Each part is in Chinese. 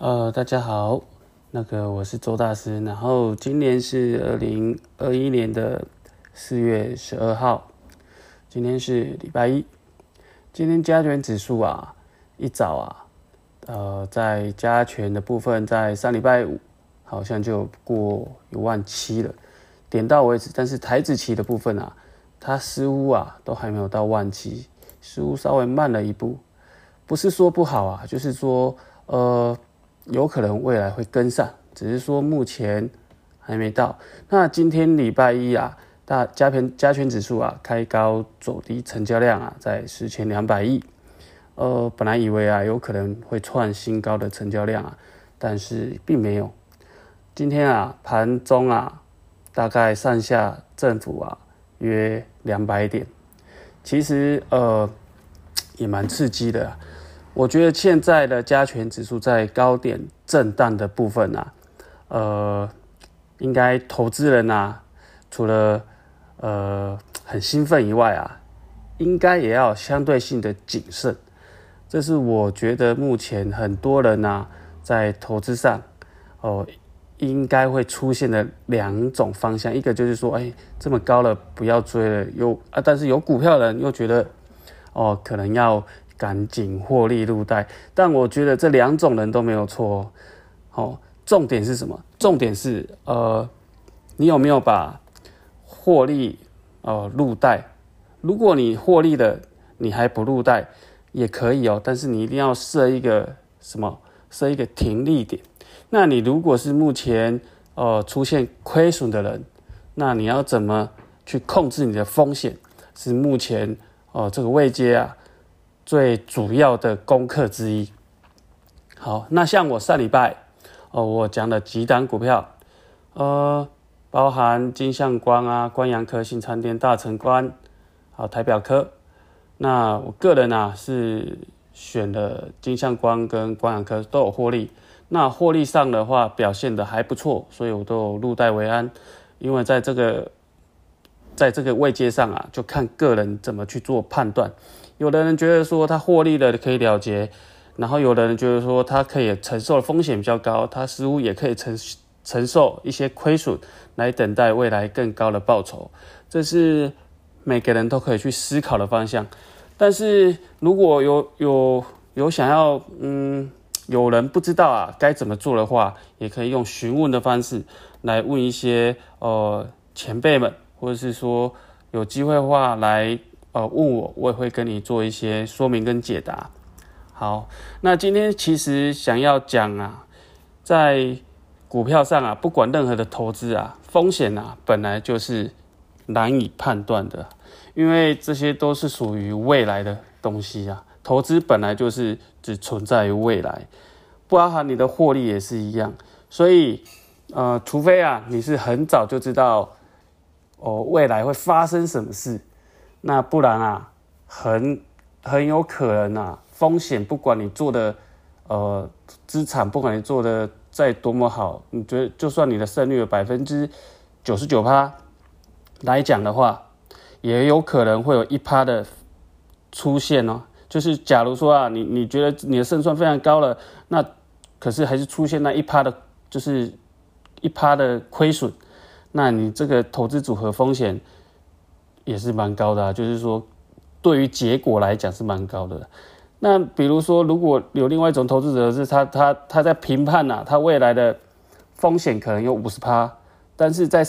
呃，大家好，那个我是周大师，然后今年是二零二一年的四月十二号，今天是礼拜一，今天加权指数啊，一早啊，呃，在加权的部分，在上礼拜五好像就过一万七了，点到为止，但是台子期的部分啊，它似乎啊都还没有到万七，似乎稍微慢了一步，不是说不好啊，就是说呃。有可能未来会跟上，只是说目前还没到。那今天礼拜一啊，大加权加权指数啊开高走低，成交量啊在十千两百亿。呃，本来以为啊有可能会创新高的成交量啊，但是并没有。今天啊盘中啊大概上下振幅啊约两百点，其实呃也蛮刺激的。我觉得现在的加权指数在高点震荡的部分啊，呃，应该投资人啊，除了呃很兴奋以外啊，应该也要相对性的谨慎。这是我觉得目前很多人呐在投资上哦，应该会出现的两种方向。一个就是说，哎，这么高了不要追了，有啊，但是有股票人又觉得哦，可能要。赶紧获利入袋，但我觉得这两种人都没有错。好，重点是什么？重点是呃，你有没有把获利呃入袋？如果你获利的你还不入袋也可以哦，但是你一定要设一个什么？设一个停利点。那你如果是目前呃出现亏损的人，那你要怎么去控制你的风险？是目前哦这个位阶啊。最主要的功课之一。好，那像我上礼拜哦，我讲的几档股票，呃，包含金相光啊、关阳科、新昌电、大成光，好台表科。那我个人啊是选的金相光跟关阳科都有获利。那获利上的话表现的还不错，所以我都有入袋为安。因为在这个在这个位阶上啊，就看个人怎么去做判断。有的人觉得说他获利了可以了结，然后有的人觉得说他可以承受的风险比较高，他似乎也可以承承受一些亏损，来等待未来更高的报酬。这是每个人都可以去思考的方向。但是如果有有有想要嗯，有人不知道啊该怎么做的话，也可以用询问的方式来问一些呃前辈们，或者是说有机会的话来。呃，问我，我也会跟你做一些说明跟解答。好，那今天其实想要讲啊，在股票上啊，不管任何的投资啊，风险啊，本来就是难以判断的，因为这些都是属于未来的东西啊。投资本来就是只存在于未来，不包含你的获利也是一样。所以，呃，除非啊，你是很早就知道哦，未来会发生什么事。那不然啊，很很有可能啊，风险不管你做的呃资产，不管你做的再多么好，你觉得就算你的胜率有百分之九十九趴来讲的话，也有可能会有一趴的出现哦。就是假如说啊，你你觉得你的胜算非常高了，那可是还是出现那一趴的，就是一趴的亏损，那你这个投资组合风险。也是蛮高的，就是说，对于结果来讲是蛮高的。那比如说，如果有另外一种投资者是他他他在评判呐，他未来的风险可能有五十趴，但是在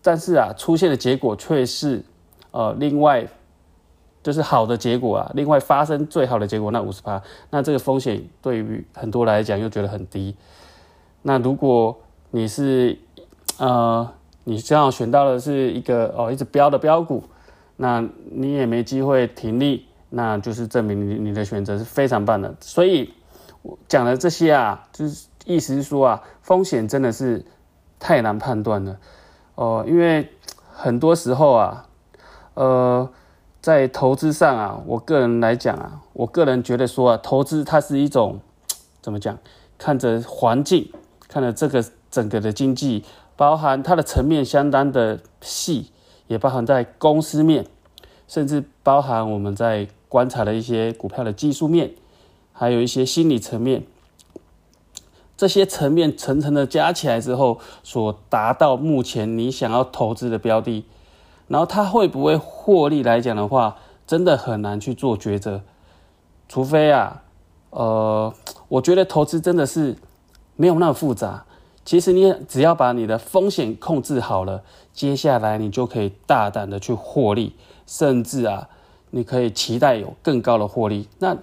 但是啊，出现的结果却是呃另外就是好的结果啊，另外发生最好的结果那五十趴，那这个风险对于很多来讲又觉得很低。那如果你是呃你这样选到的是一个哦一直标的标股。那你也没机会停利，那就是证明你你的选择是非常棒的。所以，我讲的这些啊，就是意思是说啊，风险真的是太难判断了哦。因为很多时候啊，呃，在投资上啊，我个人来讲啊，我个人觉得说啊，投资它是一种怎么讲？看着环境，看着这个整个的经济，包含它的层面相当的细。也包含在公司面，甚至包含我们在观察的一些股票的技术面，还有一些心理层面。这些层面层层的加起来之后，所达到目前你想要投资的标的，然后它会不会获利来讲的话，真的很难去做抉择，除非啊，呃，我觉得投资真的是没有那么复杂。其实你只要把你的风险控制好了，接下来你就可以大胆的去获利，甚至啊，你可以期待有更高的获利。那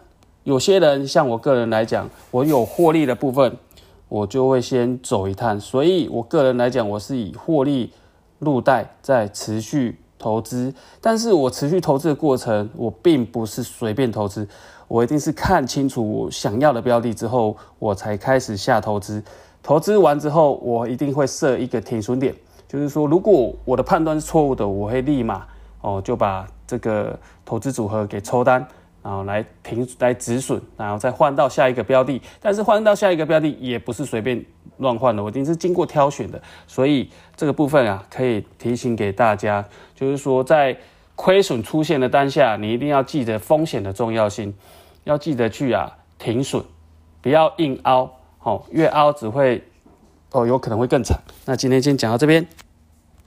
有些人像我个人来讲，我有获利的部分，我就会先走一趟。所以我个人来讲，我是以获利入袋，在持续投资。但是我持续投资的过程，我并不是随便投资，我一定是看清楚我想要的标的之后，我才开始下投资。投资完之后，我一定会设一个停损点，就是说，如果我的判断是错误的，我会立马哦就把这个投资组合给抽单，然后来停来止损，然后再换到下一个标的。但是换到下一个标的也不是随便乱换的，我一定是经过挑选的。所以这个部分啊，可以提醒给大家，就是说在亏损出现的当下，你一定要记得风险的重要性，要记得去啊停损，不要硬凹。哦，越凹只会哦，有可能会更惨。那今天先讲到这边。